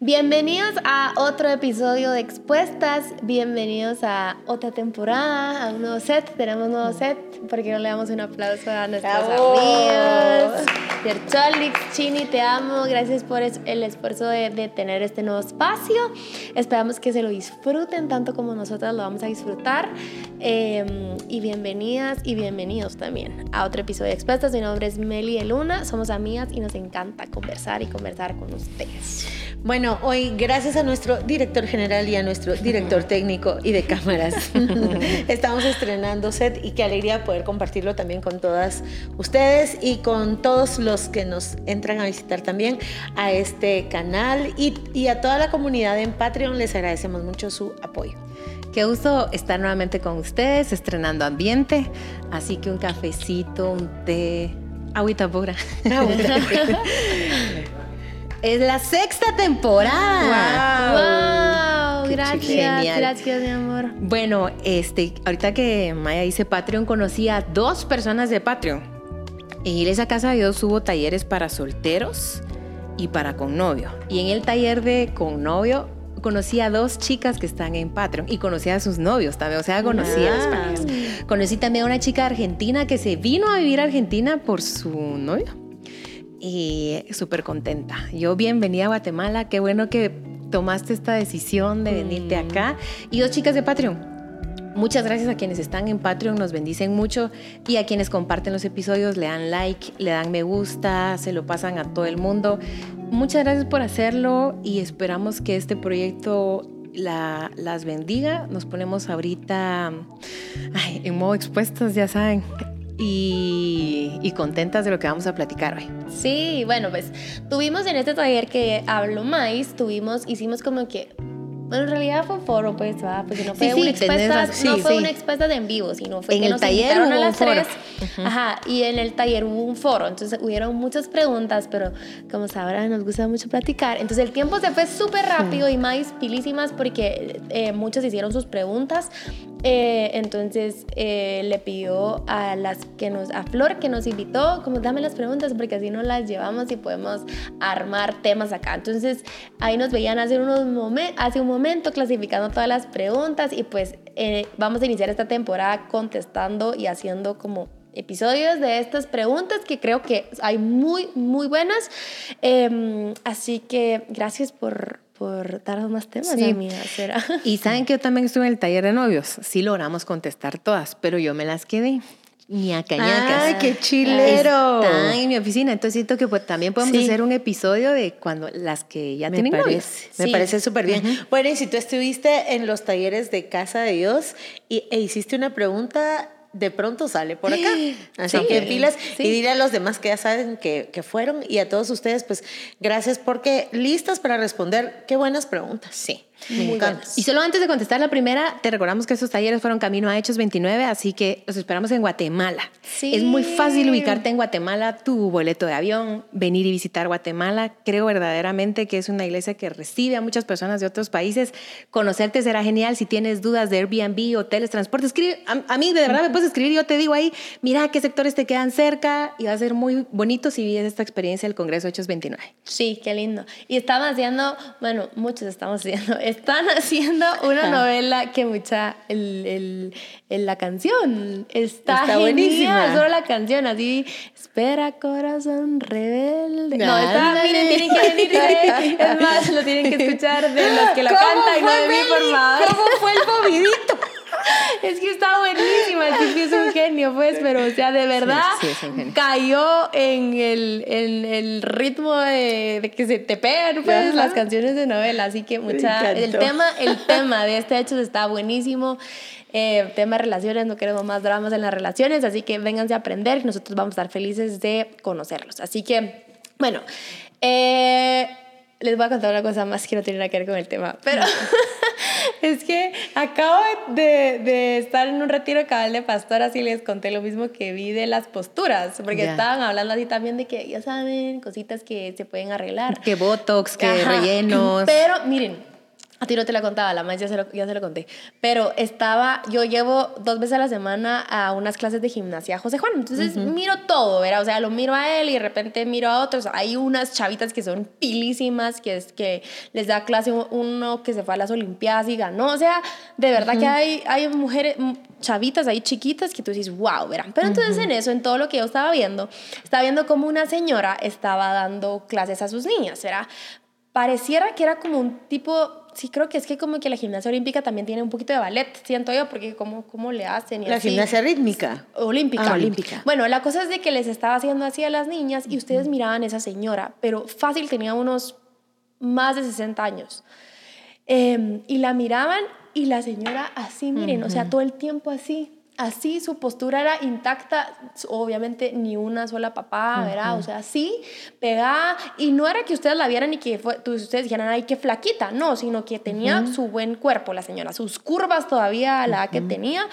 Bienvenidos a otro episodio de Expuestas, bienvenidos a otra temporada, a un nuevo set, tenemos un nuevo set, porque no le damos un aplauso a nuestros ¡Bravo! amigos. Yercholix, Chini, te amo, gracias por el esfuerzo de, de tener este nuevo espacio, esperamos que se lo disfruten tanto como nosotros lo vamos a disfrutar, Eh, y bienvenidas y bienvenidos también a otro episodio de Expuestas, mi nombre es Meli de Luna, somos amigas y nos encanta conversar y conversar con ustedes. Bueno, hoy gracias a nuestro director general y a nuestro director técnico y de cámaras, estamos estrenando set y qué alegría poder compartirlo también con todas ustedes y con todos los que nos entran a visitar también a este canal y, y a toda la comunidad en Patreon. Les agradecemos mucho su apoyo. Qué gusto estar nuevamente con ustedes, estrenando ambiente. Así que un cafecito, un té, agüita pura. es la sexta temporada. ¡Wow! Qué Gracias, genial. gracias, mi amor. Bueno, este, ahorita que Maya dice Patreon, conocí a dos personas de Patreon. En Iglesia Casa de Dios hubo talleres para solteros y para con novio. Y en el taller de con novio conocí a dos chicas que están en Patreon y conocí a sus novios también, o sea, conocí a las parejas. Conocí también a una chica argentina que se vino a vivir a Argentina por su novio. Y súper contenta. Yo bienvenida a Guatemala, qué bueno que tomaste esta decisión de venirte Mm. acá. Y dos chicas de Patreon. Muchas gracias a quienes están en Patreon, nos bendicen mucho y a quienes comparten los episodios, le dan like, le dan me gusta, se lo pasan a todo el mundo. Muchas gracias por hacerlo y esperamos que este proyecto la- las bendiga. Nos ponemos ahorita en modo expuestos, ya saben, y, contentas de lo que vamos a platicar hoy. Sí, bueno, pues tuvimos en este taller que habló Mais, tuvimos, hicimos como que. Bueno, en realidad fue un foro, pues, ¿verdad? Porque no fue Sí, una sí, expuesta, razón. no Sí, fue una expuesta de en vivo, sino fue En que el nos taller invitaron a las tres. Ajá, y en el taller hubo un foro, entonces hubieron muchas preguntas, pero como sabrán, nos gusta mucho platicar. Entonces el tiempo se fue súper rápido y más pilísimas porque eh, muchos hicieron sus preguntas. Eh, entonces eh, le pidió a las que nos, a Flor que nos invitó, como dame las preguntas porque así no las llevamos y podemos armar temas acá. Entonces ahí nos veían hace, unos hace un momento clasificando todas las preguntas y pues eh, vamos a iniciar esta temporada contestando y haciendo como episodios de estas preguntas que creo que hay muy, muy buenas. Em, así que gracias por, por darnos más temas, Sí. amiga. ¿será? Y saben que yo también estuve en el taller de novios. Sí logramos contestar todas, pero yo me las quedé. ñaca, ñacas. ¡Ay, qué chilero! Están en mi oficina, entonces siento que pues, también podemos Sí. hacer un episodio de cuando las que ya Me tienen novios. me Sí. parece súper bien. Bueno, y si tú estuviste en los talleres de Casa de Dios y, e hiciste una pregunta, de pronto sale por acá. Así Sí. que pilas Sí. y dile a los demás que ya saben que, que fueron y a todos ustedes, pues gracias porque listas para responder. Qué buenas preguntas. Sí. Me Muy encanta. buenas. Y solo antes de contestar la primera, te recordamos que estos talleres fueron camino a Hechos 29, así que los esperamos en Guatemala. Sí. Es muy fácil ubicarte en Guatemala, tu boleto de avión, venir y visitar Guatemala. Creo verdaderamente que es una iglesia que recibe a muchas personas de otros países. Conocerte será genial si tienes dudas de Airbnb, hoteles, transporte. Escribe, a, a mí de verdad me puedes escribir, yo te digo ahí, mira qué sectores te quedan cerca y va a ser muy bonito si vives esta experiencia del Congreso Hechos 29. Sí, qué lindo. Y estaban haciendo, bueno, muchos estamos haciendo, están haciendo una novela que mucha, el, el- el- la canción está, Está buenísima. solo la canción, así, espera corazón rebelde. No, está, miren, tienen que venir, es más, lo tienen que escuchar de los que lo ¿Cómo cantan, no fue, de mí, por favor. ¿Cómo fue el movidito? Es que está buenísima, el Tipi es un genio, pues, pero, o sea, de verdad sí, cayó en el, en el ritmo de, de que se te pegan, pues, Ajá. las canciones de novela. Así que mucha, el tema, el tema de este hecho está buenísimo. Eh, tema de relaciones, no queremos más dramas en las relaciones, así que vénganse a aprender, nosotros vamos a estar felices de conocerlos. Así que, bueno, eh, les voy a contar una cosa más que no tiene nada que ver con el tema, pero es que acabo de, de estar en un retiro cabal de pastoras y les conté lo mismo que vi de las posturas, porque Ya. estaban hablando así también de que, ya saben, cositas que se pueden arreglar. Que botox, que Ajá. rellenos. Pero miren, A ti no te la contaba, la más ya se, lo, ya se lo conté. Pero estaba, yo llevo dos veces a la semana a unas clases de gimnasia a José Juan. Entonces miro todo, ¿verdad? O sea, lo miro a él y de repente miro a otros. Hay unas chavitas que son pilísimas, que es que les da clase uno que se fue a las Olimpiadas y ganó. O sea, de verdad que hay, hay mujeres, chavitas ahí chiquitas que tú dices, wow, ¿verdad? Pero entonces en eso, en todo lo que yo estaba viendo, estaba viendo como una señora estaba dando clases a sus niñas, ¿verdad? Pareciera que era como un tipo sí creo que es que como que la gimnasia olímpica también tiene un poquito de ballet, siento yo, porque cómo, cómo le hacen. la gimnasia rítmica. Olímpica. Ah, olímpica. Bueno, la cosa es de que les estaba haciendo así a las niñas y ustedes miraban a esa señora, pero fácil tenía unos más de 60 años. Em, y la miraban y la señora así, miren, o sea, todo el tiempo así así su postura era intacta, obviamente ni una sola papá, ¿verdad? O sea, sí, pegada, y no era que ustedes la vieran y que fue, ustedes dijeran, ay, qué flaquita, no, sino que tenía su buen cuerpo la señora, sus curvas todavía, la edad que tenía,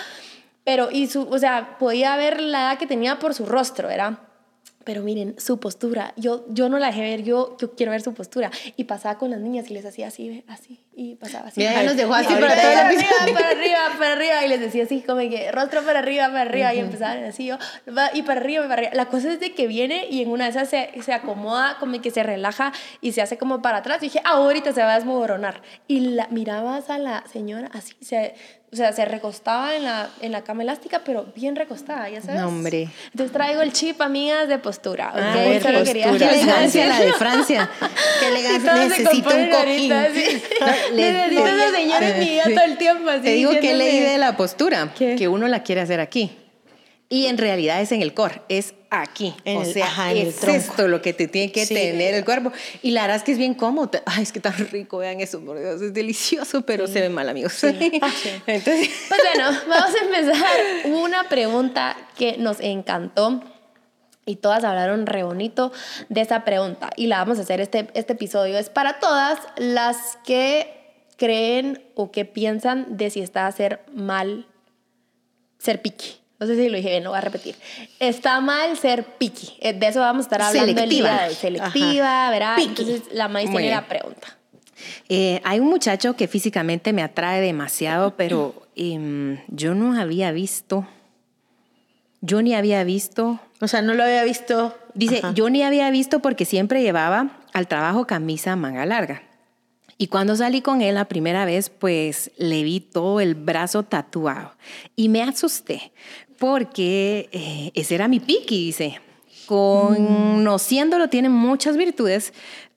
pero, y su, o sea, podía ver la edad que tenía por su rostro, ¿verdad? Pero miren, su postura, yo, yo no la dejé ver, yo, yo quiero ver su postura. Y pasaba con las niñas y les hacía así, así, y pasaba así. Mira, nos dejó así para, para, arriba, para arriba, para arriba, y les decía así, como que rostro para arriba, para arriba, y empezaban así yo, y para arriba, para arriba. La cosa es de que viene y en una de esas se, se acomoda, como que se relaja y se hace como para atrás. Y dije, ahorita se va a desmoronar. Y la, mirabas a la señora así, se o sea, se recostaba en la, en la cama elástica, pero bien recostada, ya sabes. No, hombre. Entonces traigo el chip, amigas, de postura. Ah, okay, postura. Quería. Qué elegancia la de Francia. Qué elegancia. Necesito un cojín. Necesito una señora en mi vida todo el tiempo. Así, Te digo que leí de la postura, ¿Qué? que uno la quiere hacer aquí. Y en realidad es en el core, es aquí. En o el, sea, ajá, es el esto lo que te tiene que Sí. tener el cuerpo. Y la verdad es que es bien cómodo. Ay, es que tan rico, vean eso, por Dios, es delicioso, pero se ve mal, amigos. Entonces, Pues bueno, vamos a empezar. Una pregunta que nos encantó y todas hablaron re bonito de esa pregunta y la vamos a hacer este, este episodio. Es para todas las que creen o que piensan de si está a ser mal ser picky. No sé si lo dije bien, lo voy a repetir. Está mal ser picky. Eh, De eso vamos a estar hablando el Selectiva. día de. Selectiva, ¿verdad? Picky. Entonces la maíz tiene la pregunta. Eh, hay un muchacho que físicamente me atrae demasiado, pero em, yo no había visto, yo ni había visto, O sea, no lo había visto. dice, Ajá. yo ni había visto porque siempre llevaba al trabajo camisa manga larga. Y cuando salí con él la primera vez, pues le vi todo el brazo tatuado y me asusté porque eh, ese era mi piqui, dice. Conociéndolo tiene muchas virtudes,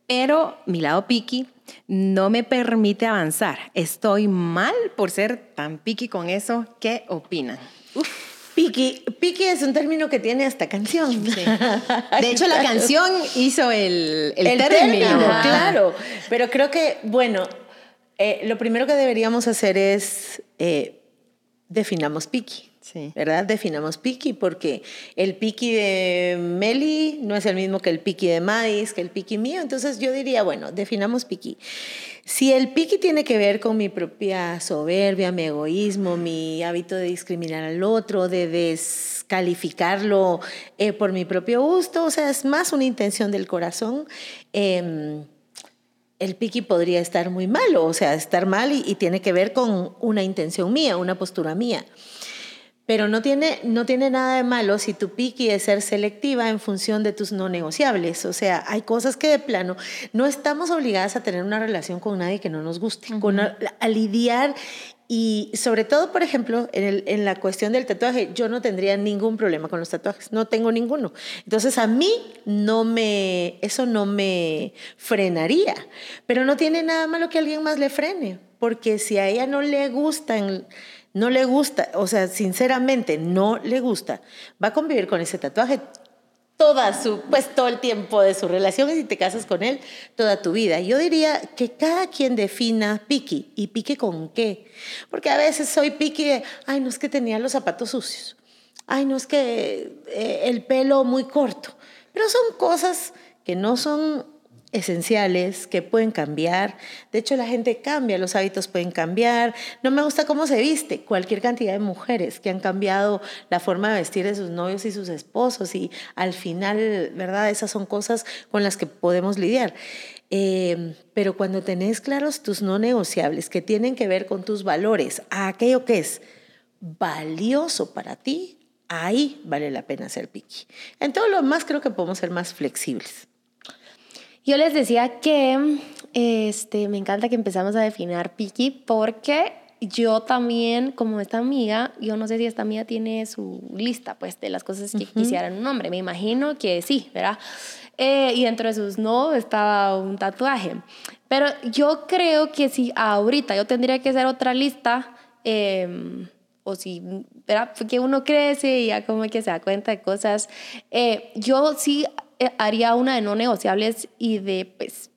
pero mi lado piqui no me permite avanzar. Estoy mal por ser tan piqui con eso. ¿Qué opinan? Piqui, piqui es un término que tiene hasta canción. De hecho, la canción hizo el, el, el término. claro. Pero creo que, bueno, eh, lo primero que deberíamos hacer es eh, definamos piqui. ¿Verdad? Definamos piqui porque el piqui de Meli no es el mismo que el piqui de Madis, que el piqui mío. Entonces yo diría, bueno, definamos piqui. Si el piqui tiene que ver con mi propia soberbia, mi egoísmo, mi hábito de discriminar al otro, de descalificarlo eh, por mi propio gusto, o sea, es más una intención del corazón. eh, el piqui podría estar muy malo, o sea, estar mal y tiene que ver con una intención mía, una postura mía. Pero no tiene, no tiene nada de malo si tu piqui es ser selectiva en función de tus no negociables. O sea, hay cosas que de plano no estamos obligadas a tener una relación con nadie que no nos guste, con a, a lidiar y sobre todo, por ejemplo, en, el- en la cuestión del tatuaje, yo no tendría ningún problema con los tatuajes, no tengo ninguno. Entonces a mí no me, eso no me frenaría, pero no tiene nada malo que alguien más le frene, porque si a ella no le gustan, no le gusta, o sea, sinceramente no le gusta, va a convivir con ese tatuaje toda su, pues todo el tiempo de su relación y si te casas con él, toda tu vida. Yo diría que cada quien defina piqui y piqui con qué. Porque a veces soy piqui de, ay, no es que tenía los zapatos sucios. Ay, no es que eh, el pelo muy corto. Pero son cosas que no son esenciales, que pueden cambiar. De hecho, la gente cambia, los hábitos pueden cambiar. No me gusta cómo se viste. Cualquier cantidad de mujeres que han cambiado la forma de vestir de sus novios y sus esposos y al final, ¿verdad? Esas son cosas con las que podemos lidiar. Eh, pero cuando tenés claros tus no negociables que tienen que ver con tus valores, a aquello que es valioso para ti, ahí vale la pena ser picky. En todo lo demás creo que podemos ser más flexibles. Yo les decía que este, me encanta que empezamos a definir picky porque yo también, como esta amiga, yo no sé si esta amiga tiene su lista, pues, de las cosas que quisieran un hombre. Me imagino que sí, ¿verdad? Eh, y dentro de sus no estaba un tatuaje. Pero yo creo que si ahorita yo tendría que hacer otra lista, eh, o si, ¿verdad? Porque uno crece y ya como que se da cuenta de cosas, eh, yo sí eh, haría una de no negociables y de, pues,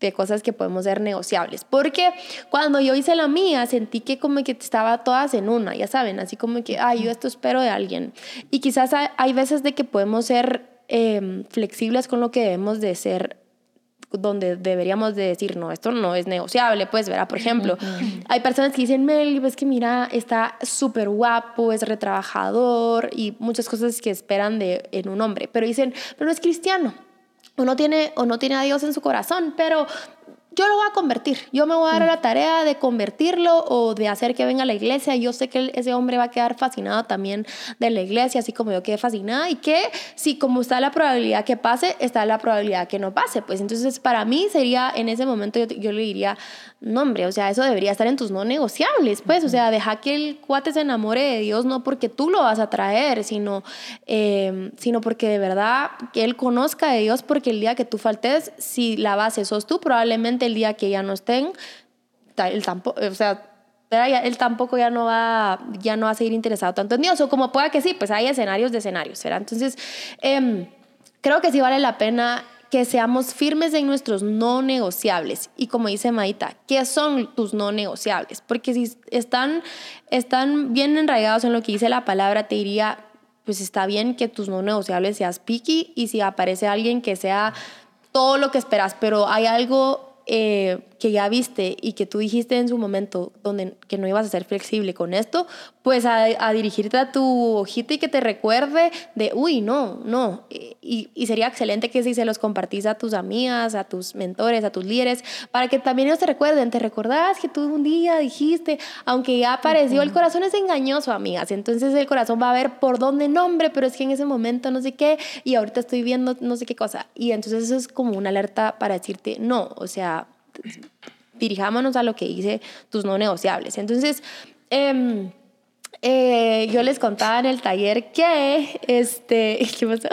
de cosas que podemos ser negociables. Porque cuando yo hice la mía, sentí que como que estaba todas en una, ya saben, así como que, ay, yo esto espero de alguien. Y quizás hay, veces de que podemos ser em, flexibles con lo que debemos de ser donde deberíamos de decir, no, esto no es negociable, pues, ¿verdad? Por ejemplo, hay personas que dicen, Mel, ves que mira, está súper guapo, es retrabajador y muchas cosas que esperan de, en un hombre, pero dicen, pero no es cristiano. O no, tiene, o no tiene a Dios en su corazón, pero yo lo voy a convertir. Yo me voy a dar a la tarea de convertirlo o de hacer que venga a la iglesia. Yo sé que ese hombre va a quedar fascinado también de la iglesia, así como yo quedé fascinada. Y que si como está la probabilidad que pase, está la probabilidad que no pase. Pues entonces para mí sería, en ese momento yo, yo le diría, no hombre, o sea, eso debería estar en tus no negociables. Pues, o sea, deja que el cuate se enamore de Dios, no porque tú lo vas a traer, sino, eh, sino porque de verdad que él conozca de Dios, porque el día que tú faltes, si la base sos tú, probablemente el día que ya no estén, él tampoco, o sea, él tampoco ya no va ya no va a seguir interesado tanto en Dios o como pueda que sí pues hay escenarios de escenarios ¿verdad? entonces em, creo que sí vale la pena que seamos firmes en nuestros no negociables y como dice Maita ¿qué son tus no negociables? porque si están están bien enraigados en lo que dice la palabra te diría pues está bien que tus no negociables seas picky y si aparece alguien que sea todo lo que esperas pero hay algo eh, que ya viste y que tú dijiste en su momento donde que no ibas a ser flexible con esto, pues a, dirigirte a tu hojita y que te recuerde de, uy, no, no. Y, y, sería excelente que si se los compartís a tus amigas, a tus mentores, a tus líderes, para que también ellos te recuerden, te recordás que tú un día dijiste, aunque ya apareció, el corazón es engañoso, amigas, entonces el corazón va a ver por dónde nombre, pero es que en ese momento no sé qué, y ahorita estoy viendo no sé qué cosa. Y entonces eso es como una alerta para decirte, no, o sea, dirijámonos a lo que dice tus no negociables. Entonces, em, eh, yo les contaba en el taller que, este, ¿qué pasó?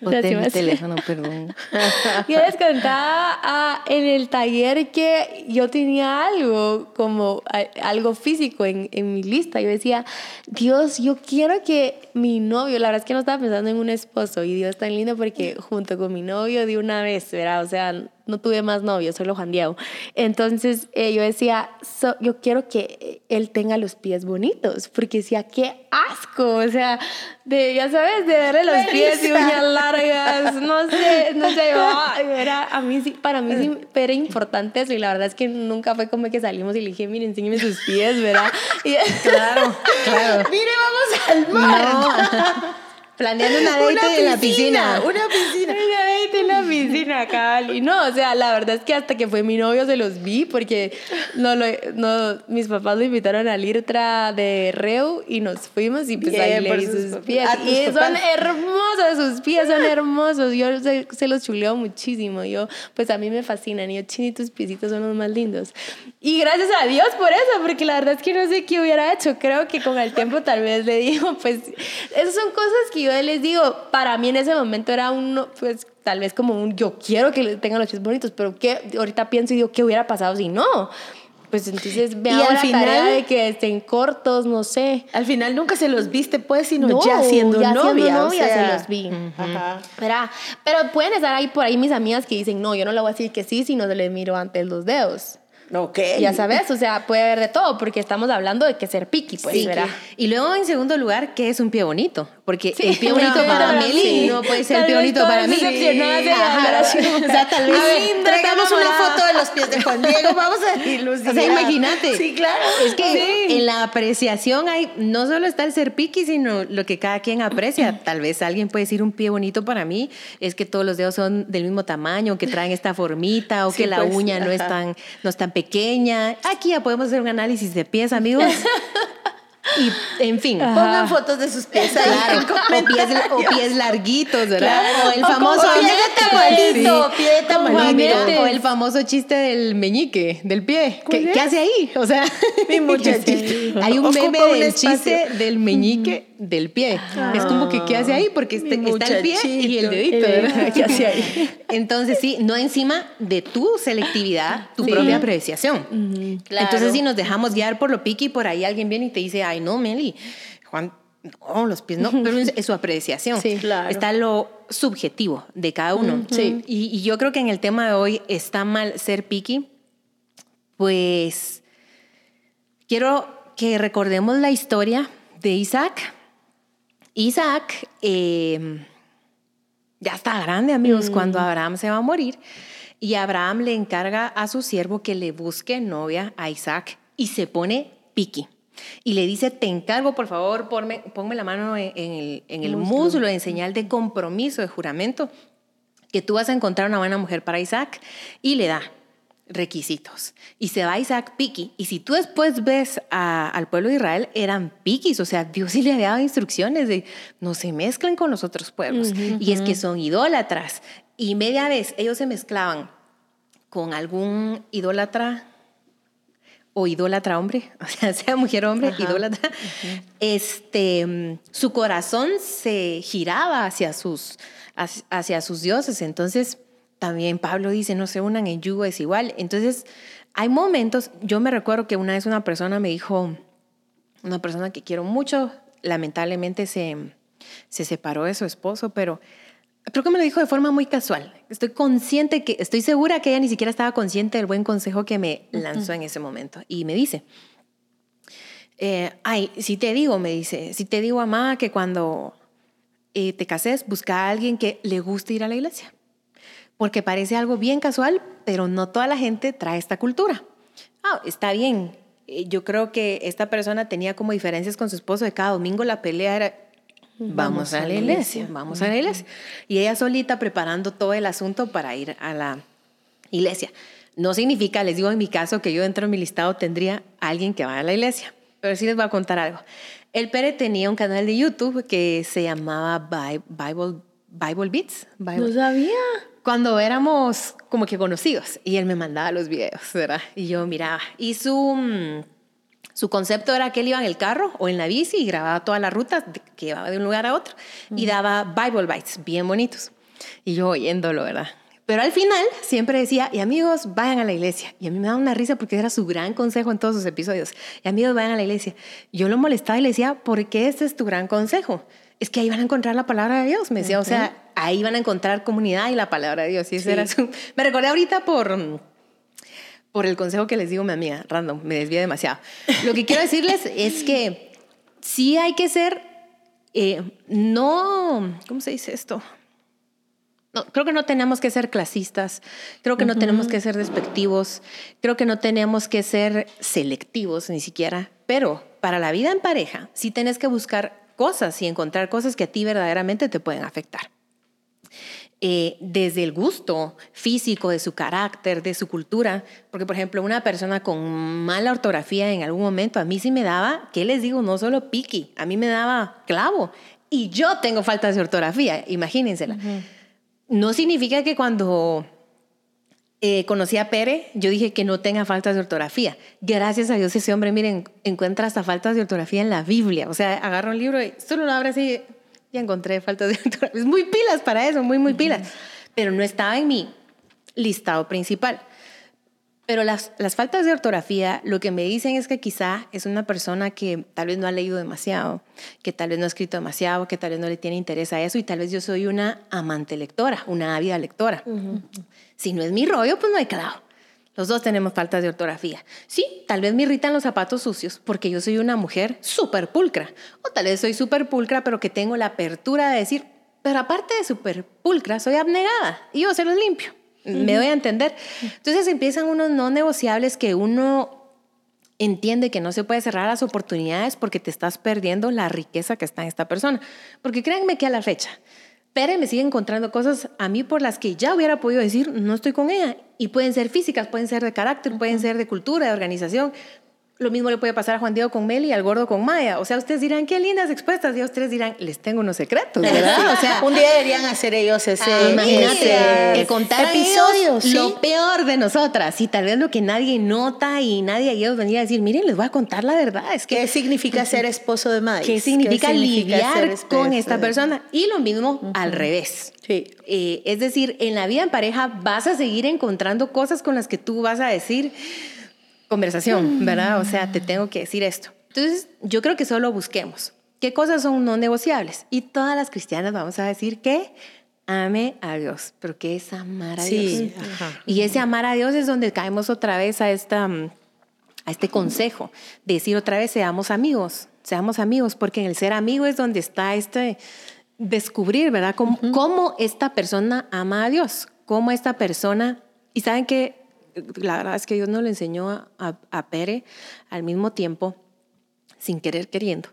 mi teléfono, perdón. Yo les contaba ah, en el taller que yo tenía algo, como algo físico en, en, mi lista. Yo decía, Dios, yo quiero que mi novio, la verdad es que no estaba pensando en un esposo, y Dios tan lindo porque junto con mi novio de una vez, ¿verdad? O sea, no tuve más novios, solo Juan Diego. Entonces eh, yo decía, yo quiero que él tenga los pies bonitos, porque decía, qué asco, o sea, de, ya sabes, de verle los pies y uñas largas, no sé, no sé, era, a mí sí, para mí sí era importante eso y la verdad es que nunca fue como que salimos y le dije, miren, enséñeme sus pies, ¿verdad? Y, claro, claro. Mire, vamos al mar. Planeando una date en la piscina. Una piscina. Una date en la piscina, Cali. No, o sea, la verdad es que hasta que fue mi novio se los vi porque no, lo, no, mis papás lo invitaron al IRTRA de Reu y nos fuimos y pues ahí le sus, pies. Y son hermosos, sus pies son hermosos. Yo se, los chuleo muchísimo. Yo, pues a mí me fascinan. Y yo, chini, tus piecitos son los más lindos. Y gracias a Dios por eso, porque la verdad es que no sé qué hubiera hecho. Creo que con el tiempo tal vez le digo, pues, esas son cosas que yo les digo, para mí en ese momento era un, pues tal vez como un, yo quiero que tengan los pies bonitos, pero que ahorita pienso y digo, ¿qué hubiera pasado si no? Pues entonces veo la final, tarea de que estén cortos, no sé. Al final nunca se los viste, pues, sino ya siendo ya novia. Siendo novia se los vi. Pero pueden estar ahí por ahí mis amigas que dicen, no, yo no le voy a decir que sí, sino le miro ante los dedos. Ok. Ya sabes, o sea, puede haber de todo, porque estamos hablando de que ser piqui, pues, sí, Y luego, en segundo lugar, ¿qué es un pie bonito? Porque el pie bonito para Meli no puede ser el pie bonito para mí. Ajá, o sea, tal vez traigamos una foto de los pies de Juan Diego, vamos a ilustrar. O sea, imagínate. Sí, claro. Es que en la apreciación hay, no solo está el ser piqui, sino lo que cada quien aprecia. Tal vez alguien puede decir un pie bonito para mí es que todos los dedos son del mismo tamaño, que traen esta formita, o Sí, que la pues, uña no es, tan, no es tan pequeña. Aquí ya podemos hacer un análisis de pies, amigos. Y, en fin. Pongan fotos de sus pies ahí Claro, o pies, o pies larguitos, ¿verdad? Claro. O el O famoso como pie de tamalito, pie de tamalito. Mira, o el famoso chiste del meñique, del pie. ¿Qué, qué hace ahí? O sea, Mi muchachito. hay un Ocupa meme un del espacio. chiste del meñique del pie. Es como que ¿qué hace ahí? Porque Mi este- está el pie y el dedito, ¿verdad? ¿Qué hace ahí? Entonces sí, no encima de tu selectividad, tu Sí. propia apreciación. Claro. Entonces si nos dejamos guiar por lo piqui, por ahí alguien viene y te dice, ay no, Meli, Juan, no, los pies no, pero es, su apreciación. Sí, claro. Está lo subjetivo de cada uno. Sí. Y, y yo creo que en el tema de hoy está mal ser piqui, pues quiero que recordemos la historia de Isaac. Isaac eh, ya está grande, amigos, cuando Abraham se va a morir. Y Abraham le encarga a su siervo que le busque novia a Isaac y se pone piqui. Y le dice, te encargo, por favor, ponme, ponme la mano en, en el, en el muslo en señal de compromiso, de juramento, que tú vas a encontrar una buena mujer para Isaac. Y le da requisitos. Y se va Isaac piqui. Y si tú después ves a- al pueblo de Israel, eran piquis. O sea, Dios sí le había dado instrucciones de no se mezclen con los otros pueblos. Y es que son idólatras. Y media vez ellos se mezclaban con algún idólatra o idólatra hombre, o sea, sea mujer hombre, Ajá. idólatra, este, mm, su corazón se giraba hacia sus, hacia, sus dioses. Entonces, también Pablo dice, no se unan en yugo desigual. Entonces, hay momentos, yo me recuerdo que una vez una persona me dijo, una persona que quiero mucho, lamentablemente se, se separó de su esposo, pero creo que me lo dijo de forma muy casual. Estoy consciente que, estoy segura que ella ni siquiera estaba consciente del buen consejo que me lanzó en ese momento. Y me dice, eh, ay, si te digo, me dice, si te digo, mamá, que cuando eh, te cases, busca a alguien que le guste ir a la iglesia. Porque parece algo bien casual, pero no toda la gente trae esta cultura. Ah, está bien. Eh, Yo creo que esta persona tenía como diferencias con su esposo de cada domingo la pelea era vamos, a la iglesia, vamos a la iglesia. Y ella solita preparando todo el asunto para ir a la iglesia. No significa, les digo en mi caso, que yo dentro de mi listado tendría a alguien que vaya a la iglesia. Pero sí les voy a contar algo. El Pere tenía un canal de YouTube que se llamaba Bi- Bible, Bible Beats. Bible- No sabía. cuando éramos como que conocidos y él me mandaba los videos, ¿verdad? Y yo miraba. Y su, mm, su concepto era que él iba en el carro o en la bici y grababa todas las rutas de- que llevaba de un lugar a otro y daba Bible Bites bien bonitos. Y yo oyéndolo, ¿verdad? Pero al final siempre decía, y amigos, vayan a la iglesia. Y a mí me daba una risa porque era su gran consejo en todos sus episodios. Y amigos, vayan a la iglesia. Yo lo molestaba y le decía, ¿por qué este es tu gran consejo? Es que ahí van a encontrar la palabra de Dios. Me decía, o sea, ahí van a encontrar comunidad y la palabra de Dios. Y ese Sí. era su... Me recordé ahorita por, por el consejo que les digo mi amiga, random, me desvié demasiado. Lo que quiero decirles es que sí hay que ser, eh, no, ¿cómo se dice esto? No, creo que no tenemos que ser clasistas, creo que no tenemos que ser despectivos, creo que no tenemos que ser selectivos ni siquiera, pero para la vida en pareja sí tenés que buscar cosas y encontrar cosas que a ti verdaderamente te pueden afectar. Eh, desde el gusto físico, de su carácter, de su cultura, porque por ejemplo una persona con mala ortografía en algún momento a mí sí me daba, ¿qué les digo? No solo piqui, a mí me daba clavo y yo tengo faltas de ortografía, imagínensela. No significa que cuando eh, conocí a Pere, yo dije que no tenga faltas de ortografía. Gracias a Dios ese hombre, miren, encuentra hasta faltas de ortografía en la Biblia. O sea, agarra un libro y solo lo abre así, ya encontré faltas de ortografía. Es muy pilas para eso, muy, muy pilas. Pero no estaba en mi listado principal. Pero las, las faltas de ortografía lo que me dicen es que quizá es una persona que tal vez no ha leído demasiado, que tal vez no ha escrito demasiado, que tal vez no le tiene interés a eso y tal vez yo soy una amante lectora, una ávida lectora. Si no es mi rollo, pues no hay clavo. Los dos tenemos faltas de ortografía. Sí, tal vez me irritan los zapatos sucios porque yo soy una mujer súper pulcra. O tal vez soy súper pulcra, pero que tengo la apertura de decir, pero aparte de súper pulcra, soy abnegada y yo se los limpio. Me doy a entender. Entonces empiezan unos no negociables que uno entiende que no se puede cerrar las oportunidades porque te estás perdiendo la riqueza que está en esta persona. Porque créanme que a la fecha, Pere me sigue encontrando cosas a mí por las que ya hubiera podido decir, no estoy con ella. Y pueden ser físicas, pueden ser de carácter, pueden ser de cultura, de organización, lo mismo le puede pasar a Juan Diego con Meli y al gordo con Maya. O sea, ustedes dirán, qué lindas expuestas. Y ustedes dirán, les tengo unos secretos, ¿verdad? O sea, un día deberían hacer ellos ese. Ah, imagínate, contar episodios, lo peor de nosotras. Y tal vez lo que nadie nota y nadie ellos venía a decir, miren, les voy a contar la verdad. Es que, ¿Qué significa ser esposo de Maya? ¿Qué significa, lidiar con esta persona? Y lo mismo al revés. Sí. Eh, es decir, en la vida en pareja vas a seguir encontrando cosas con las que tú vas a decir conversación, ¿verdad? O sea, te tengo que decir esto. Entonces, yo creo que solo busquemos qué cosas son no negociables. Y todas las cristianas vamos a decir que ame a Dios, pero que es amar a Dios. Y ese amar a Dios es donde caemos otra vez a, esta, a este consejo, de decir otra vez, seamos amigos, seamos amigos, porque en el ser amigo es donde está este descubrir, ¿verdad? Cómo, cómo esta persona ama a Dios, cómo esta persona, y saben que la verdad es que Dios no le enseñó a, a, Pere al mismo tiempo, sin querer queriendo.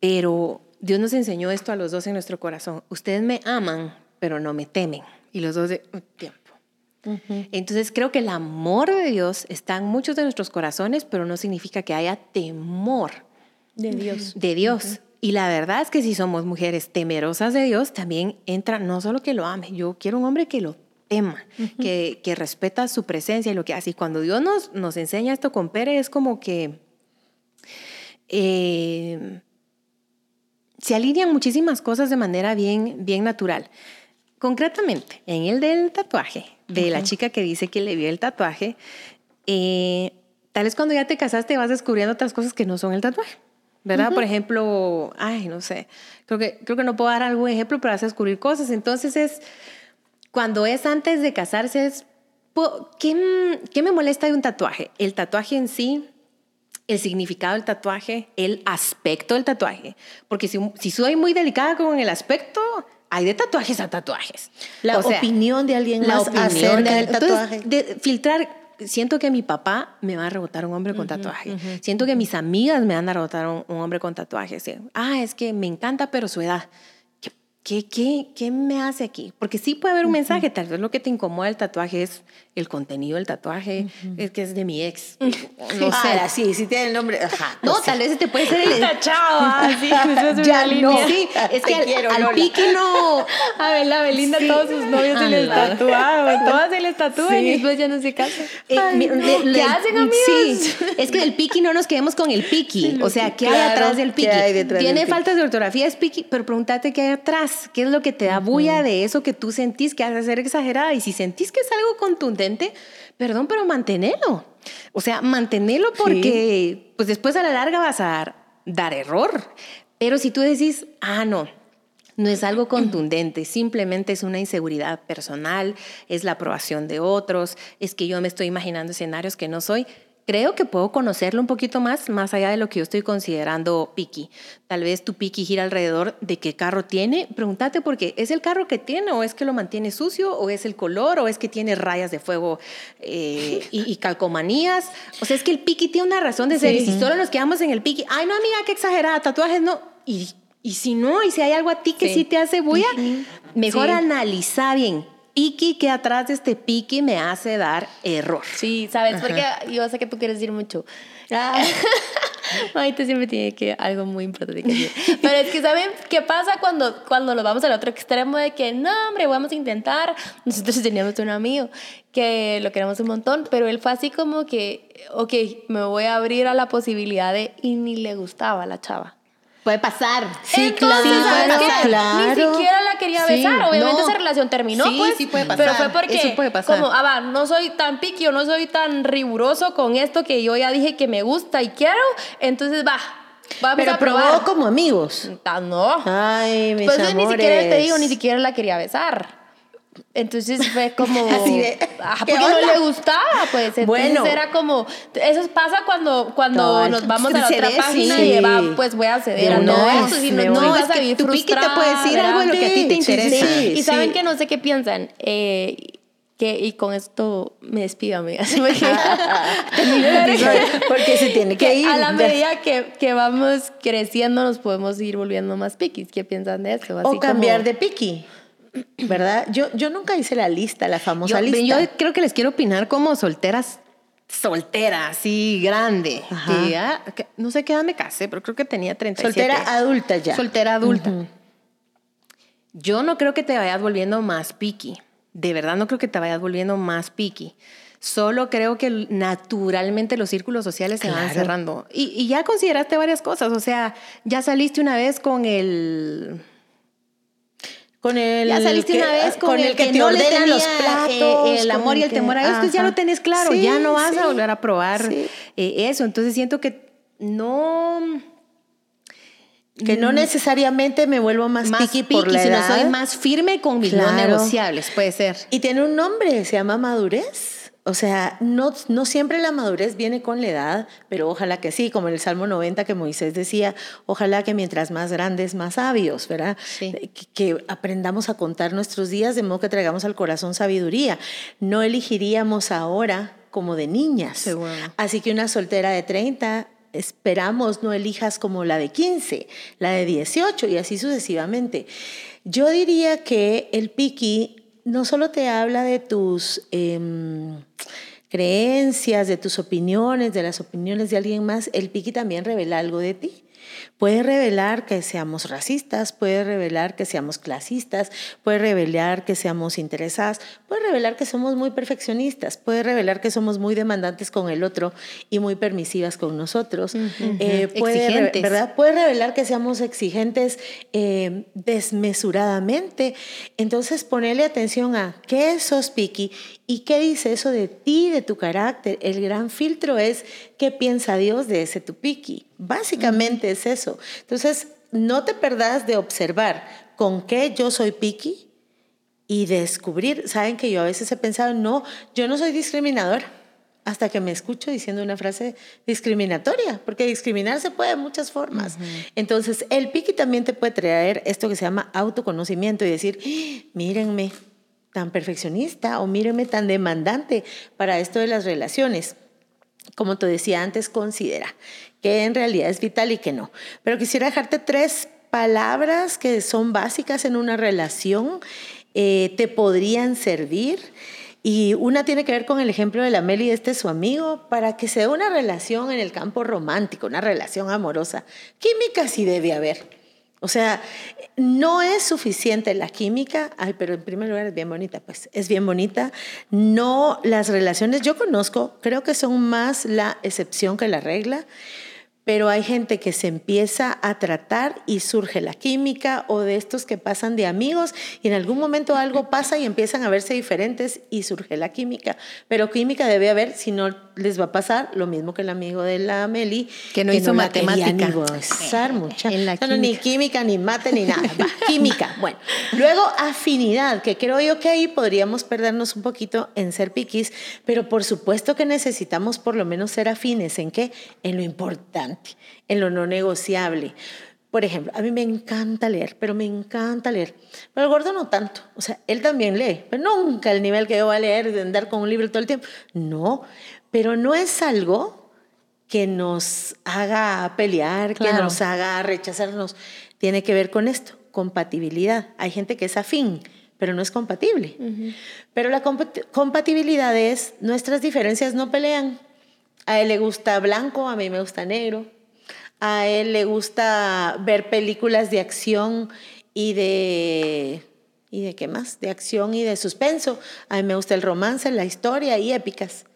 Pero Dios nos enseñó esto a los dos en nuestro corazón. Ustedes me aman, pero no me temen. Y los dos de tiempo. Entonces creo que el amor de Dios está en muchos de nuestros corazones, pero no significa que haya temor de Dios. De Dios. Y la verdad es que si somos mujeres temerosas de Dios, también entra no solo que lo ame, yo quiero un hombre que lo tema, que, que, respeta su presencia y lo que hace. Y cuando Dios nos, nos enseña esto con Pere, es como que eh, se alinean muchísimas cosas de manera bien, bien natural. Concretamente, en el del tatuaje, de la chica que dice que le vio el tatuaje, eh, tal vez cuando ya te casaste vas descubriendo otras cosas que no son el tatuaje. ¿verdad? Por ejemplo, ay, no sé, creo que, creo que no puedo dar algún ejemplo, pero vas a descubrir cosas. Entonces es, cuando es antes de casarse, es, ¿qué, ¿qué me molesta de un tatuaje? El tatuaje en sí, el significado del tatuaje, el aspecto del tatuaje. Porque si, si soy muy delicada con el aspecto, hay de tatuajes a tatuajes. La opinión de alguien la más opinión del tatuaje. de filtrar, siento que mi papá me va a rebotar un hombre con tatuaje. Siento que mis amigas me van a rebotar un, un hombre con tatuaje. Ah, es que me encanta, pero su edad. ¿Qué, qué, qué me hace aquí? Porque sí puede haber un mensaje, tal vez lo que te incomoda el tatuaje es el contenido del tatuaje, es que es de mi ex. No sé. Ah, sí, sí tiene el nombre. Ajá, no, tal vez te puede ser el... Chao, sí, es ya no. Sí, es que al, quiero, al pique no... A ver, la Belinda, todos sus novios se les tatuaron, todas se les tatúan y después ya no se casan. Eh, ¿Qué hacen, amigos? Sí, es que del piqui no nos quedemos con el piqui. o sea, ¿qué hay atrás del piqui? Tiene faltas de ortografía, es piqui, pero pregúntate qué hay atrás. ¿Qué es lo que te da bulla de eso que tú sentís que hace ser exagerada? Y si sentís que es algo contundente, perdón, pero manténelo. O sea, manténelo porque pues después a la larga vas a dar, error. Pero si tú decís, ah, no, no es algo contundente, simplemente es una inseguridad personal, es la aprobación de otros, es que yo me estoy imaginando escenarios que no soy creo que puedo conocerlo un poquito más, más allá de lo que yo estoy considerando piqui. Tal vez tu piqui gira alrededor de qué carro tiene. Pregúntate por qué. ¿Es el carro que tiene o es que lo mantiene sucio o es el color o es que tiene rayas de fuego eh, y, calcomanías? O sea, es que el piqui tiene una razón de ser. Y si solo nos quedamos en el piqui, ay, no, amiga, qué exagerada, tatuajes no. Y, y si no, y si hay algo a ti que sí, te hace bulla, mejor analiza bien piqui que atrás de este piqui me hace dar error. Sí, ¿sabes? Porque yo sé que tú quieres decir mucho. Ah. te siempre tiene que algo muy importante que decir. Pero es que, ¿saben qué pasa cuando, cuando nos vamos al otro extremo de que, no, hombre, vamos a intentar? Nosotros teníamos un amigo que lo queremos un montón, pero él fue así como que, ok, me voy a abrir a la posibilidad de, y ni le gustaba la chava. Puede pasar. Sí, Entonces, claro, claro. Ni siquiera la quería besar. Obviamente esa relación terminó, sí, pues. Sí, puede pasar. Pero fue porque, Eso puede pasar. como, ah, va, no soy tan piqui o no soy tan riguroso con esto que yo ya dije que me gusta y quiero. Entonces, va, Vamos Pero a probar. probó como amigos. No. Ay, mis pues amores. ni siquiera te digo, ni siquiera la quería besar. Entonces fue como. Así de, Ajá, ¿qué porque no onda? le gustaba, pues. Entonces Bueno. era como. Eso pasa cuando, cuando nos vamos a la otra página sí. y va, pues voy a ceder De a una todo esto. Si no, no Es que tu piqui te frustrada, puede decir algo de lo que a ti te Sí, sí, interesa. sí. y saben que no sé qué piensan. Eh, que, y con esto me despido, amigas. Porque, porque se tiene que, que ir. a la medida que, que vamos creciendo nos podemos ir volviendo más piquis. ¿Qué piensan de eso? O Así cambiar como- de piqui. ¿Verdad? Yo, yo nunca hice la lista, la famosa Yo, lista. yo creo que les quiero opinar como solteras, soltera, así grande. Que ya- que no sé qué edad me casé, pero creo que tenía 37. Soltera adulta ya. Soltera adulta. Yo no creo que te vayas volviendo más picky. De verdad no creo que te vayas volviendo más picky. Solo creo que naturalmente los círculos sociales se van cerrando. Y, y ya consideraste varias cosas. O sea, ya saliste una vez con el... Con el Ya saliste que- una vez con, el, que, te no le ordena tenía, los eh, platos. el amor y el que- temor a Dios, entonces ya lo tenés claro, Sí, ya no vas sí. a volver a probar Sí. eh, eso. Entonces siento que no... Que no necesariamente me vuelvo más, Mm. más por la sino soy más firme con mis no Claro. negociables, puede ser. Y tiene un nombre, se llama madurez. O sea, no, no siempre la madurez viene con la edad, pero ojalá que sí, como en el Salmo 90 que Moisés decía, ojalá que mientras más grandes, más sabios, ¿verdad? Sí. Que, que aprendamos a contar nuestros días de modo que traigamos al corazón sabiduría. No elegiríamos ahora como de niñas. Seguro. Así que una soltera de 30, esperamos no elijas como la de 15, la de 18 y así sucesivamente. Yo diría que el piqui no solo te habla de tus em, creencias, de tus opiniones, de las opiniones de alguien más, el piqui también revela algo de ti. Puede revelar que seamos racistas, puede revelar que seamos clasistas, puede revelar que seamos interesadas, puede revelar que somos muy perfeccionistas, puede revelar que somos muy demandantes con el otro y muy permisivas con nosotros. Eh, puede, Exigentes. ¿verdad? puede revelar que seamos exigentes eh, desmesuradamente. Entonces, ponerle atención a qué sos piqui y qué dice eso de ti, de tu carácter. El gran filtro es qué piensa Dios de ese tu piqui. Básicamente es eso. Entonces, no te perdas de observar con qué yo soy piqui y descubrir. Saben que yo a veces he pensado, no, yo no soy discriminador hasta que me escucho diciendo una frase discriminatoria, porque discriminar se puede de muchas formas. Entonces, el piqui también te puede traer esto que se llama autoconocimiento y decir, "Ah, mírenme tan perfeccionista o mírenme tan demandante para esto de las relaciones. Como te decía antes, considera que en realidad es vital y que no. Pero quisiera dejarte tres palabras que son básicas en una relación, eh, te podrían servir. Y una tiene que ver con el ejemplo de la Meli, este es su amigo, para que se dé una relación en el campo romántico, una relación amorosa. Química sí debe haber. O sea, no es suficiente la química, ay, pero en primer lugar es bien bonita, pues es bien bonita. No, las relaciones, yo conozco, creo que son más la excepción que la regla, pero hay gente que se empieza a tratar y surge la química o de estos que pasan de amigos y en algún momento algo pasa y empiezan a verse diferentes y surge la química. Pero química debe haber, si no les va a pasar lo mismo que el amigo de la Meli. Que no hizo la quería matemática. ni gozar, mucha. En la No, no, ni química, ni mate, ni nada. Va, química. Bueno, luego afinidad, que creo yo que ahí podríamos perdernos un poquito en ser piquis, pero por supuesto que necesitamos por lo menos ser afines. ¿En qué? En lo importante, en lo no negociable. Por ejemplo, a mí me encanta leer, pero me encanta leer. Pero el gordo no tanto. O sea, él también lee, pero nunca el nivel que yo voy a leer de andar con un libro todo el tiempo. No, pero no es algo que nos haga pelear, que nos haga rechazarnos. Tiene que ver con esto, compatibilidad. Hay gente que es afín, pero no es compatible. Pero la compat- compatibilidad es, nuestras diferencias no pelean. A él le gusta blanco, a mí me gusta negro. A él le gusta ver películas de acción y de... ¿Y de qué más? De acción y de suspenso. A mí me gusta el romance, la historia y épicas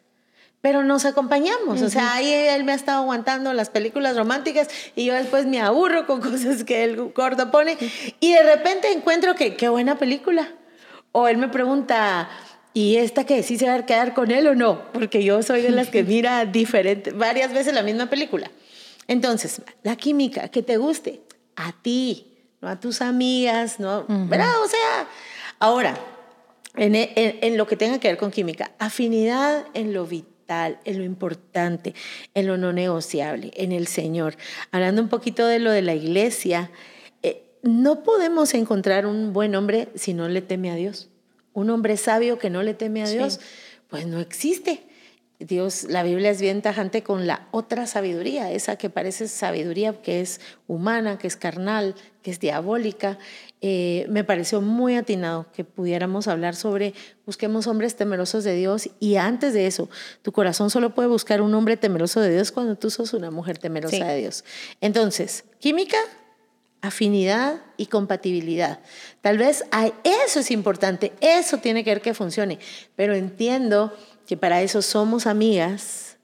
pero nos acompañamos. O sea, ahí él me ha estado aguantando las películas románticas y yo después me aburro con cosas que el gordo pone y de repente encuentro que qué buena película. O él me pregunta, ¿y esta que sí se va a quedar con él o no? Porque yo soy de las que mira diferente, varias veces la misma película. Entonces, la química, que te guste, a ti, no a tus amigas, ¿no? ¿Verdad? O sea, ahora, en, en- en lo que tenga que ver con química. Afinidad en lo vital, en lo importante, en lo no negociable, en el Señor. Hablando un poquito de lo de la iglesia, eh, no podemos encontrar un buen hombre si no le teme a Dios. Un hombre sabio que no le teme a Sí. Dios, pues no existe. Dios, la Biblia es bien tajante con la otra sabiduría, esa que parece sabiduría que es humana, que es carnal, que es diabólica. Eh, me pareció muy atinado que pudiéramos hablar sobre busquemos hombres temerosos de Dios y antes de eso, tu corazón solo puede buscar un hombre temeroso de Dios cuando tú sos una mujer temerosa Sí. de Dios. Entonces, química, afinidad y compatibilidad. Tal vez hay- eso es importante, eso tiene que ver que funcione, pero entiendo que para eso somos amigas.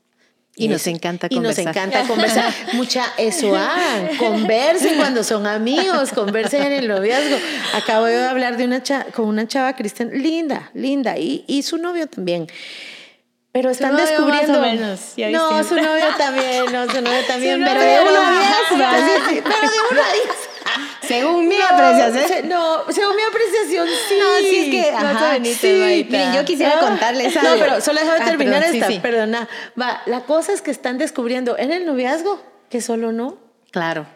Y nos eso- encanta Y nos conversar. encanta conversar. Mucha, eso hagan. Conversen cuando son amigos, conversen en el noviazgo. Acabo de hablar de una cha- con una chava cristiana, linda, linda, y, y su novio también. Pero están novio descubriendo. más o menos, ya no, su novio también, no, su novio también. Su pero novio de uno no. a diez, va, sí, sí, pero de uno a diez. Según mi No, apreciación. se- No, según mi apreciación, sí. No, sí, es que, Ajá, ajá, sí. sí. Miren, yo quisiera Ah. contarles No, algo. pero solo déjame Ah, terminar perdón, esta, sí. perdona. Va, la cosa es que están descubriendo en el noviazgo que solo no. Claro.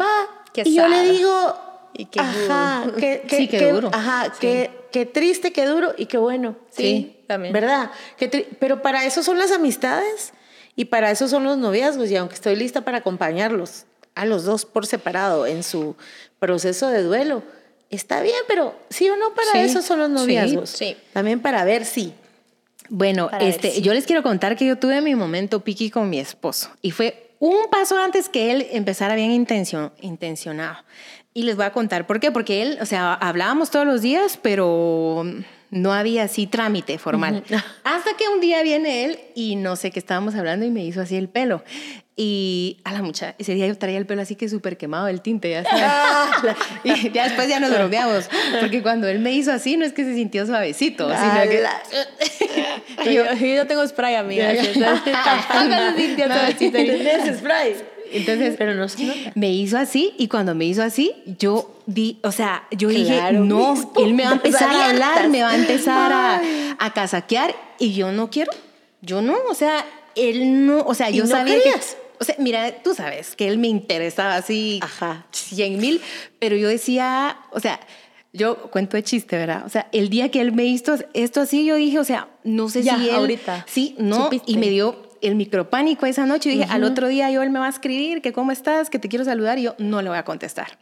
Va, Qué y yo le digo, Y qué ajá, duro. que, que- Sí, qué que- duro. Ajá, Sí. que, que triste, qué duro y qué bueno. Sí, también. ¿Verdad? Pero para eso son las amistades y para eso son los noviazgos y aunque estoy lista para acompañarlos a los dos por separado en su proceso de duelo, está bien, pero sí o no para Sí, eso son los sí, noviazgos. sí. También para ver si. Bueno, Para este, si- yo les quiero contar que yo tuve mi momento piqui con mi esposo y fue un paso antes que él empezara bien intencio- intencionado. Y les voy a contar por qué, porque él, o sea, hablábamos todos los días, pero no había así trámite formal. Hasta que un día viene él y no sé qué estábamos hablando y me hizo así el pelo. Y a la mucha, ese día yo traía el pelo así que súper quemado el tinte, ya y ya después ya nos bromeamos, porque cuando él me hizo así, no es que se sintió suavecito, sino que... Ala. yo, tengo spray, amiga. Tampoco se sintió suavecito. ¿Tenés spray? Entonces, Pero no se nota. me hizo así y cuando me hizo así, yo di, o sea, yo dije, no, él me va a empezar a hablar, me va a empezar a, casaquear y yo no quiero, yo no, o sea, él no, o sea, ¿Y yo no sabía querías? que, o sea, mira, tú sabes que él me interesaba así Ajá. 100 mil, pero yo decía, o sea, yo cuento de chiste, ¿verdad? O sea, el día que él me hizo esto así, yo dije, o sea, no sé Ya, si él... ahorita. Sí, no, Supiste. y me dio el micropánico esa noche. Y dije, al otro día yo él me va a escribir que cómo estás, que te quiero saludar. Y yo no le voy a contestar.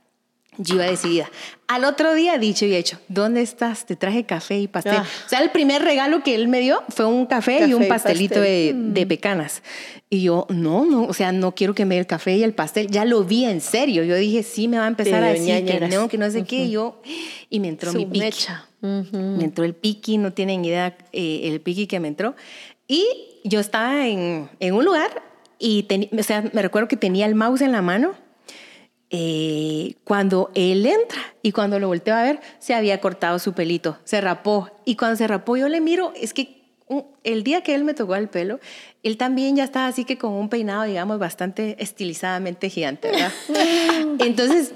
Yo iba decidida. Al otro día, dicho y hecho, ¿dónde estás? Te traje café y pastel. Ah. O sea, el primer regalo que él me dio fue un café, Café y un pastelito pastel. de, de pecanas. Y yo, no, no, o sea, no quiero que me dé el café y el pastel. Ya lo vi en serio. Yo dije, sí, me va a empezar a decir que no, que no sé qué. Y yo, y me entró Su mi piqui. Me entró el piqui, no tienen idea eh, el piqui que me entró. Y yo estaba en, en un lugar y me recuerdo que tenía el mouse en la mano eh, cuando él entra y cuando lo volteo a ver, se había cortado su pelito, se rapó. Y cuando se rapó, yo le miro, es que el día que él me tocó el pelo, él también ya estaba así que con un peinado, digamos, bastante estilizadamente gigante, ¿verdad? Entonces,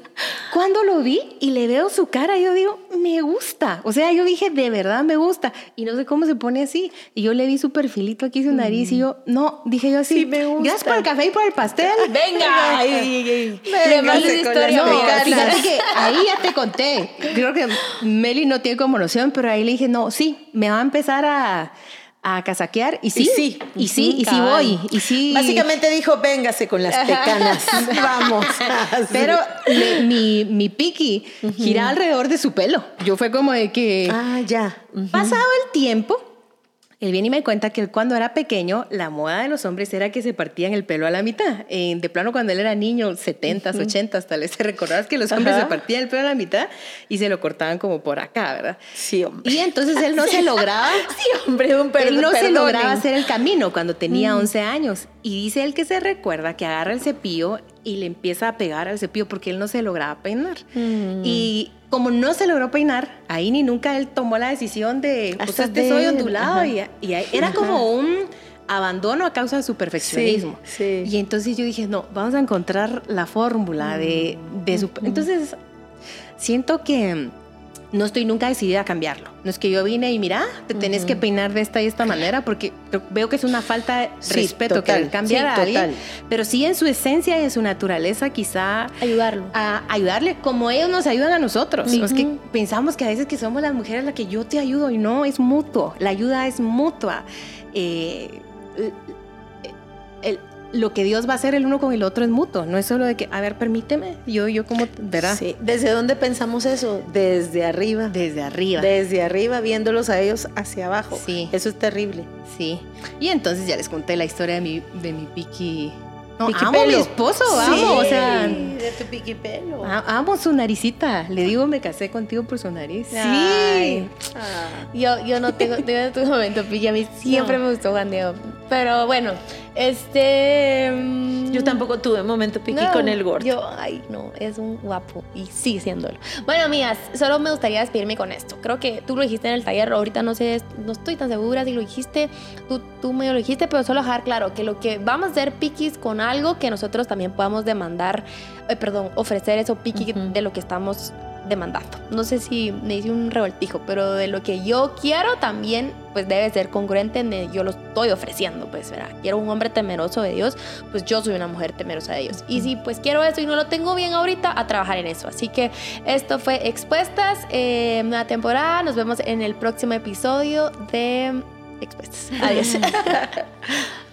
cuando lo vi y le veo su cara, yo digo, me gusta. O sea, yo dije, de verdad me gusta. Y no sé cómo se pone así. Y yo le vi su perfilito aquí, su nariz, y yo, no, dije yo así, Sí, me gusta. gracias por el café y por el pastel. Venga. Ay, ay, ay. Le historia, No, fíjate que ahí ya te conté. Creo que Meli no tiene como noción, pero ahí le dije, no, sí, me va a empezar a, a casaquear. Y sí, Y sí. y sí, y sí voy. Y sí. Básicamente dijo, véngase con las pecanas. Vamos. Pero le- mi, mi piqui giraba alrededor de su pelo. Yo fue como de que, Ah, ya. pasado el tiempo, él viene y me cuenta que él cuando era pequeño, la moda de los hombres era que se partían el pelo a la mitad. Eh, de plano, cuando él era niño, 70s, 80s, tal vez te recordarás que los hombres Ajá. se partían el pelo a la mitad y se lo cortaban como por acá, ¿verdad? Sí, hombre. Y entonces él no se lograba Sí, hombre, un perdón. él no se lograba hacer el camino cuando tenía 11 años. Y dice él que se recuerda que agarra el cepillo y le empieza a pegar al cepillo porque él no se lograba peinar. Y como no se logró peinar, ahí ni nunca él tomó la decisión de, pues este soy ondulado. Y, era como un abandono a causa de su perfeccionismo. Sí, sí. Y entonces yo dije, no, vamos a encontrar la fórmula de, de su... Entonces, siento que no estoy nunca decidida a cambiarlo. No es que yo vine y mira, te tenés que peinar de esta y esta manera porque veo que es una falta de respeto que cambiar a alguien. Pero sí en su esencia y en su naturaleza quizá... Ayudarlo. A ayudarle como ellos nos ayudan a nosotros. Es que pensamos que a veces que somos las mujeres las que yo te ayudo y no, es mutuo. La ayuda es mutua. Eh, lo que Dios va a hacer el uno con el otro es mutuo, no es solo de que, a ver, permíteme, yo, yo como, verá. Sí, ¿desde dónde pensamos eso? Desde arriba. Desde arriba. Desde arriba, viéndolos a ellos hacia abajo. Sí. Eso es terrible. Sí. Y entonces ya les conté la historia de mi, de mi piqui no, amo a mi esposo, amo, o sea. De tu piquipelo. Amo su naricita. Le digo, me casé contigo por su nariz. Sí. Yo, yo no tengo, tengo tu momento, piqui. A mí siempre me gustó Juan Diego. Pero bueno, este. Mm, yo tampoco tuve momento piqui con el gordo. Yo, ay, no, es un guapo y sigue siéndolo. Bueno, amigas, solo me gustaría despedirme con esto. Creo que tú lo dijiste en el taller, ahorita no sé, no estoy tan segura si lo dijiste, tú, tú medio lo dijiste, pero solo dejar claro que lo que vamos a hacer piquis con algo que nosotros también podamos demandar, eh, perdón, ofrecer eso piqui de lo que estamos demandando. No sé si me hice un revoltijo, pero de lo que yo quiero también, pues debe ser congruente, yo lo estoy ofreciendo, pues, verá, quiero un hombre temeroso de Dios, pues yo soy una mujer temerosa de Dios. Y si pues quiero eso y no lo tengo bien ahorita, a trabajar en eso. Así que esto fue Expuestas, eh, nueva temporada, nos vemos en el próximo episodio de Expuestas. Adiós.